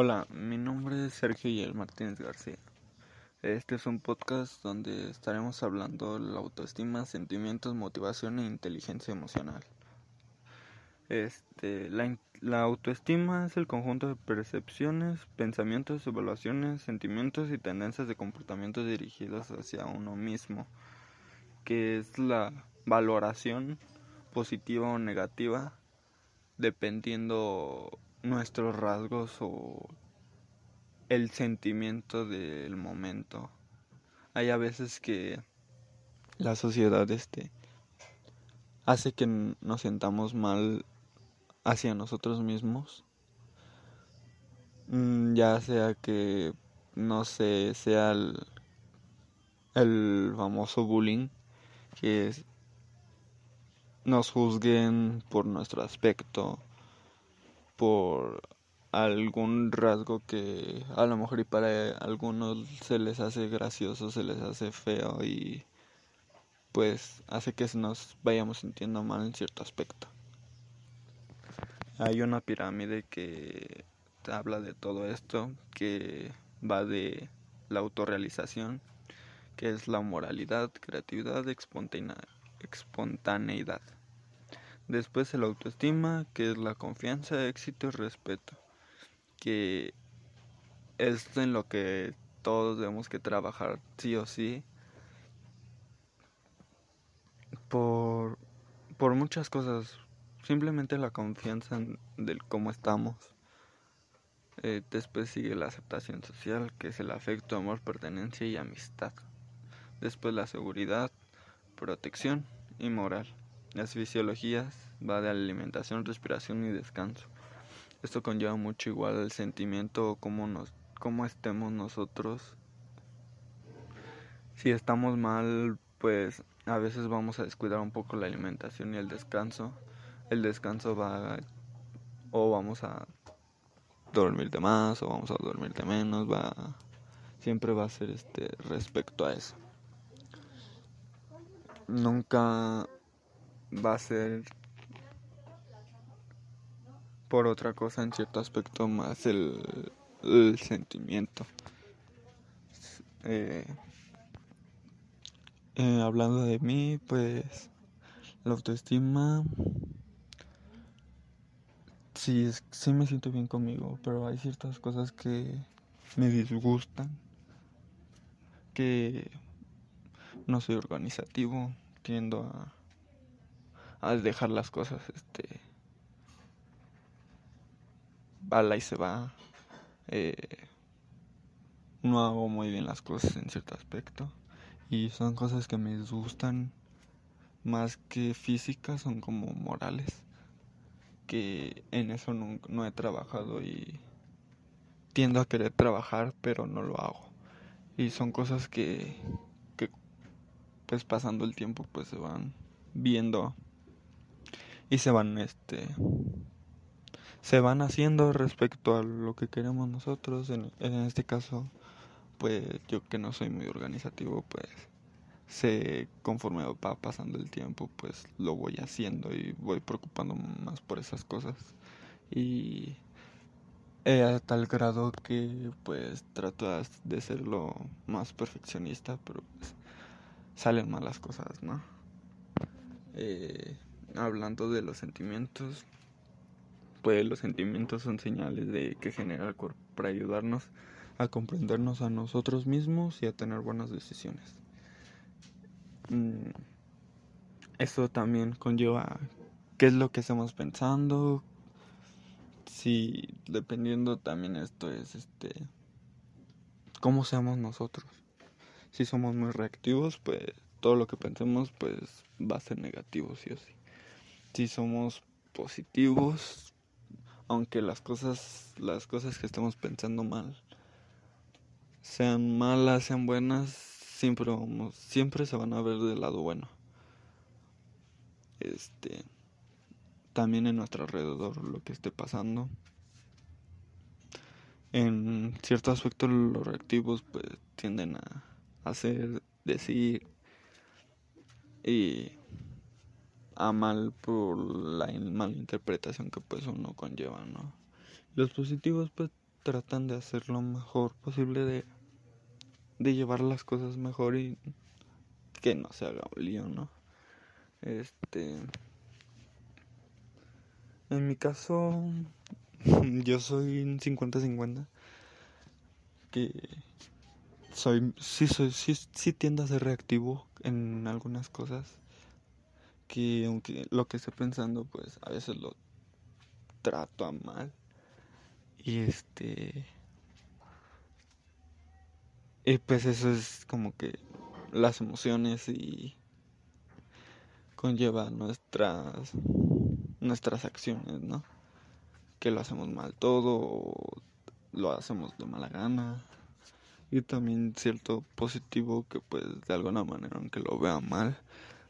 Hola, mi nombre es Sergio Yel Martínez García. Este es un podcast donde estaremos hablando de la autoestima, sentimientos, motivación e inteligencia emocional. Este, la, la autoestima es el conjunto de percepciones, pensamientos, evaluaciones, sentimientos y tendencias de comportamiento dirigidos hacia uno mismo, que es la valoración positiva o negativa dependiendo nuestros rasgos o el sentimiento del momento. Hay a veces que la sociedad este hace que nos sentamos mal hacia nosotros mismos. Mm, ya sea que no sé, sea el, el famoso bullying que es, nos juzguen por nuestro aspecto por algún rasgo que a lo mejor y para algunos se les hace gracioso, se les hace feo y pues hace que nos vayamos sintiendo mal en cierto aspecto. Hay una pirámide que habla de todo esto, que va de la autorrealización, que es la moralidad, creatividad, espontaneidad. Después el autoestima, que es la confianza, éxito y respeto. Que es en lo que todos debemos que trabajar sí o sí. Por, por muchas cosas. Simplemente la confianza del cómo estamos. Eh, después sigue la aceptación social, que es el afecto, amor, pertenencia y amistad. Después la seguridad, protección y moral. Las fisiologías va de alimentación, respiración y descanso. Esto conlleva mucho igual el sentimiento cómo nos cómo estemos nosotros. Si estamos mal, pues a veces vamos a descuidar un poco la alimentación y el descanso. El descanso va o vamos a dormir de más o vamos a dormir de menos, va siempre va a ser este respecto a eso. Nunca va a ser por otra cosa en cierto aspecto más el, sentimiento. Eh, eh, hablando de mí, pues la autoestima sí, sí me siento bien conmigo, pero hay ciertas cosas que me disgustan, que no soy organizativo, tiendo a a dejar las cosas, este, bala y se va. Eh, no hago muy bien las cosas en cierto aspecto y son cosas que me disgustan más que físicas, son como morales, que en eso no, no he trabajado y tiendo a querer trabajar, pero no lo hago. Y son cosas que, que pues pasando el tiempo pues se van viendo y se van este se van haciendo respecto a lo que queremos nosotros. En, en este caso pues yo que no soy muy organizativo pues se conforme va pasando el tiempo pues lo voy haciendo y voy preocupando más por esas cosas. Y a tal grado que pues trato de ser lo más perfeccionista pero pues salen malas cosas no eh, hablando de los sentimientos, pues los sentimientos son señales de que genera el cuerpo para ayudarnos a comprendernos a nosotros mismos y a tener buenas decisiones. Mm, eso también conlleva qué es lo que estamos pensando. Si dependiendo también esto es este cómo seamos nosotros. Si somos muy reactivos, pues todo lo que pensemos pues va a ser negativo sí o sí si somos positivos, aunque las cosas, las cosas que estamos pensando mal, sean malas, sean buenas, siempre vamos, siempre se van a ver del lado bueno. Este, también en nuestro alrededor lo que esté pasando. En cierto aspecto los reactivos pues tienden a hacer, decir y a mal por la mala interpretación que pues uno conlleva, ¿no? Los positivos pues tratan de hacer lo mejor posible de, de llevar las cosas mejor y que no se haga un lío, ¿no? Este. En mi caso, yo soy 50-50. Que soy, sí, soy, sí, sí tiendo a ser reactivo en algunas cosas. Que aunque lo que esté pensando, pues a veces lo trato a mal. Y este. Y pues eso es como que las emociones y conlleva nuestras nuestras acciones, ¿no? Que lo hacemos mal todo lo hacemos de mala gana. Y también cierto positivo que pues de alguna manera aunque lo vea mal,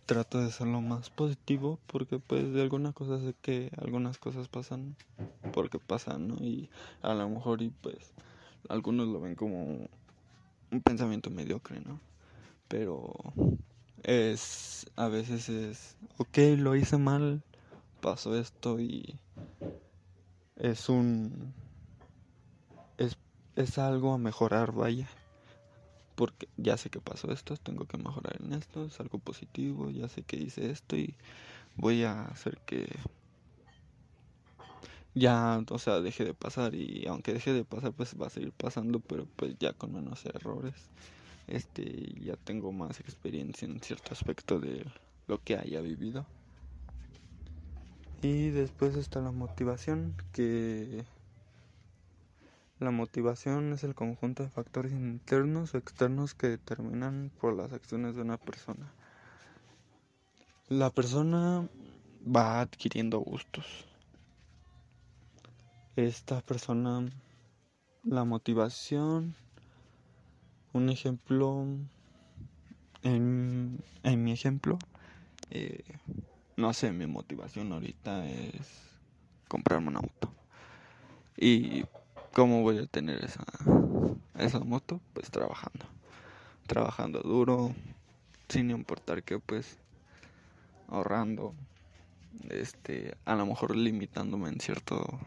trato de ser lo más positivo porque pues de alguna cosa sé que algunas cosas pasan porque pasan, ¿no? Y a lo mejor y pues algunos lo ven como un pensamiento mediocre, ¿no? Pero es a veces es ok lo hice mal pasó esto y es un es, es algo a mejorar vaya porque ya sé que pasó esto tengo que mejorar en esto es algo positivo ya sé que hice esto y voy a hacer que ya o sea deje de pasar y aunque deje de pasar pues va a seguir pasando pero pues ya con menos errores. Este ya tengo más experiencia en cierto aspecto de lo que haya vivido. Y después está la motivación que la motivación es el conjunto de factores internos o externos que determinan por las acciones de una persona la persona va adquiriendo gustos esta persona la motivación un ejemplo, en, en mi ejemplo, eh, no sé, mi motivación ahorita es comprarme un auto. ¿Y cómo voy a tener esa, esa moto? Pues trabajando. Trabajando duro, sin importar que pues ahorrando, este, a lo mejor limitándome en cierto,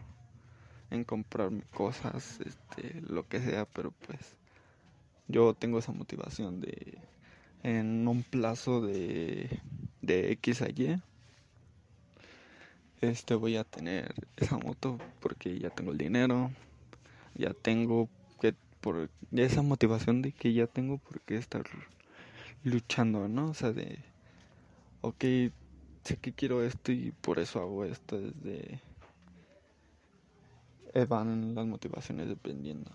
en comprarme cosas, este, lo que sea, pero pues yo tengo esa motivación de en un plazo de, de X a Y este voy a tener esa moto porque ya tengo el dinero ya tengo que por esa motivación de que ya tengo por qué estar luchando no o sea de ok sé que quiero esto y por eso hago esto desde eh, van las motivaciones dependiendo.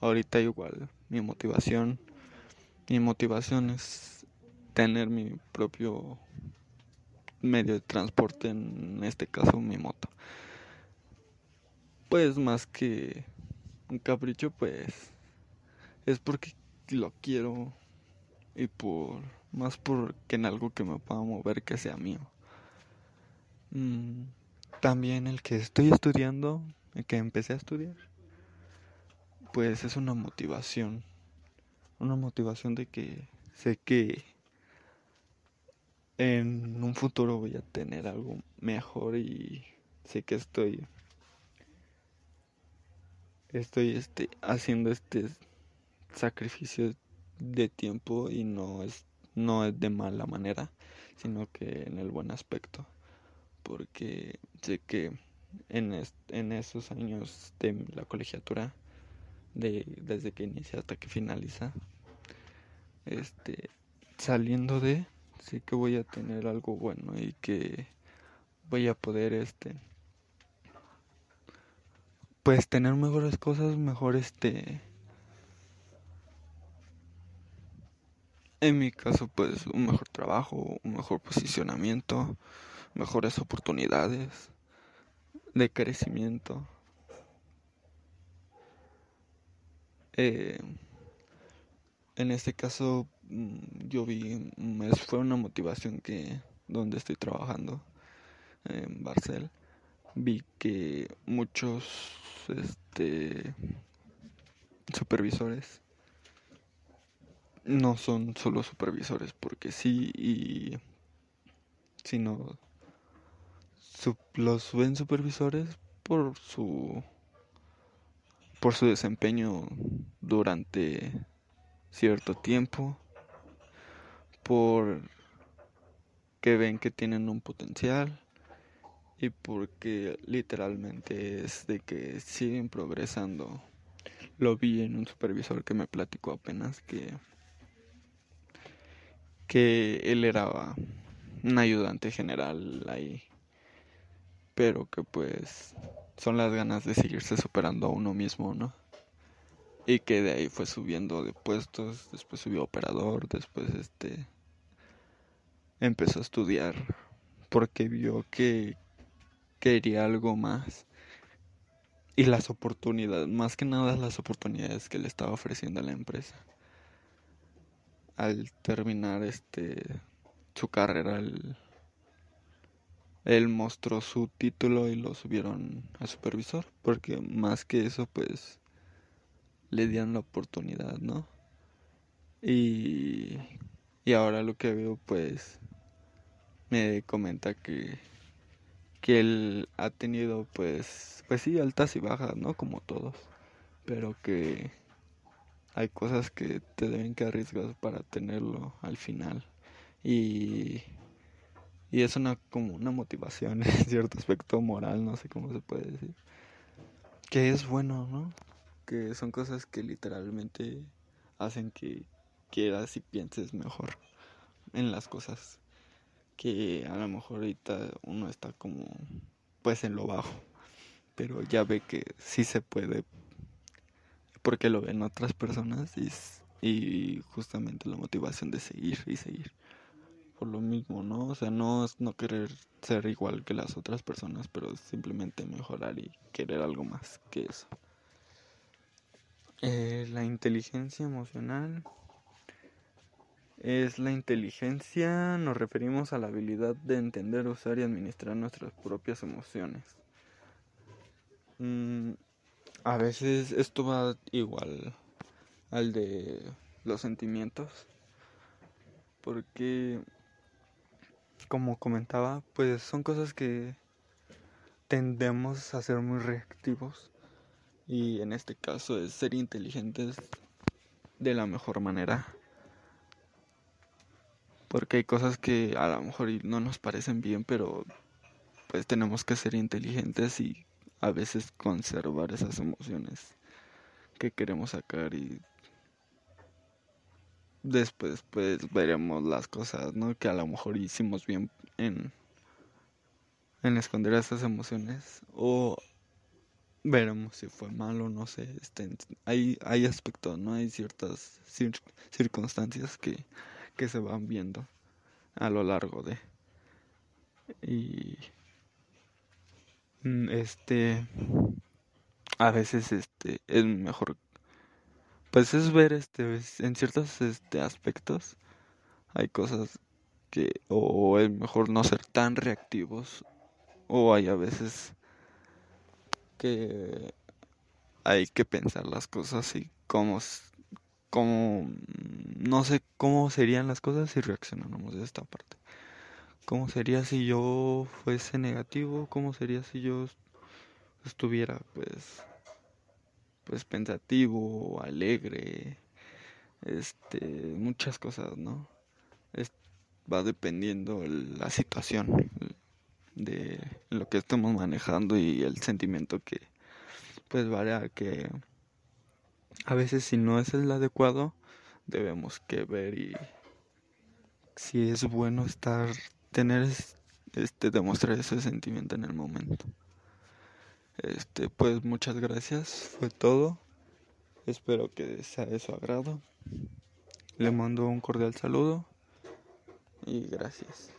Ahorita igual mi motivación mi motivación es tener mi propio medio de transporte en este caso mi moto. Pues más que un capricho pues es porque lo quiero y por más porque en algo que me pueda mover que sea mío mm, también el que estoy estudiando el que empecé a estudiar pues es una motivación. Una motivación de que sé que en un futuro voy a tener algo mejor y sé que estoy estoy este haciendo este sacrificio de tiempo y no es no es de mala manera, sino que en el buen aspecto, porque sé que en, en esos años de la colegiatura de, desde que inicia hasta que finaliza. Este, saliendo de, sí que voy a tener algo bueno y que voy a poder, este, pues tener mejores cosas, mejor este, en mi caso, pues un mejor trabajo, un mejor posicionamiento, mejores oportunidades de crecimiento. Eh, en este caso, mm, yo vi, fue una motivación que donde estoy trabajando en Barcel, vi que muchos este supervisores no son solo supervisores porque sí y sino los ven supervisores por su por su desempeño durante cierto tiempo, por que ven que tienen un potencial y porque literalmente es de que siguen progresando. Lo vi en un supervisor que me platicó apenas que que él era un ayudante general ahí, pero que pues son las ganas de seguirse superando a uno mismo, ¿no? Y que de ahí fue subiendo de puestos, después subió operador, después este empezó a estudiar porque vio que quería algo más. Y las oportunidades, más que nada las oportunidades que le estaba ofreciendo a la empresa. Al terminar este su carrera, él, él mostró su título y lo subieron a supervisor. Porque más que eso, pues le dieron la oportunidad, ¿no? Y, y ahora lo que veo, pues me comenta que que él ha tenido pues pues sí altas y bajas no como todos pero que hay cosas que te deben que arriesgar para tenerlo al final. Y y es una como una motivación en cierto aspecto moral no sé cómo se puede decir que es bueno no que son cosas que literalmente hacen que quieras y pienses mejor en las cosas que a lo mejor ahorita uno está como pues en lo bajo, pero ya ve que sí se puede porque lo ven otras personas y, y justamente la motivación de seguir y seguir por lo mismo, ¿no? O sea, no no querer ser igual que las otras personas, pero simplemente mejorar y querer algo más que eso. Eh, la inteligencia emocional es la inteligencia, nos referimos a la habilidad de entender, usar y administrar nuestras propias emociones. Mm, a veces esto va igual al de los sentimientos, porque como comentaba, pues son cosas que tendemos a ser muy reactivos y en este caso es ser inteligentes de la mejor manera porque hay cosas que a lo mejor no nos parecen bien, pero pues tenemos que ser inteligentes y a veces conservar esas emociones que queremos sacar y después pues veremos las cosas, ¿no? Que a lo mejor hicimos bien en en esconder esas emociones o veremos si fue malo, no sé, este, hay hay aspectos, no hay ciertas circunstancias que que se van viendo a lo largo de y mm, este a veces este es mejor pues es ver este en ciertos este aspectos hay cosas que o es mejor no ser tan reactivos o hay a veces que hay que pensar las cosas y cómo como no sé cómo serían las cosas si reaccionáramos de esta parte. ¿Cómo sería si yo fuese negativo? ¿Cómo sería si yo estuviera pues pues pensativo, alegre? Este, muchas cosas, ¿no? va dependiendo la situación de lo que estemos manejando y el sentimiento que pues varía que a veces si no es el adecuado, debemos que ver y si es bueno estar, tener, este, demostrar ese sentimiento en el momento. Este, pues muchas gracias, fue todo. Espero que sea de su agrado. Le mando un cordial saludo y gracias.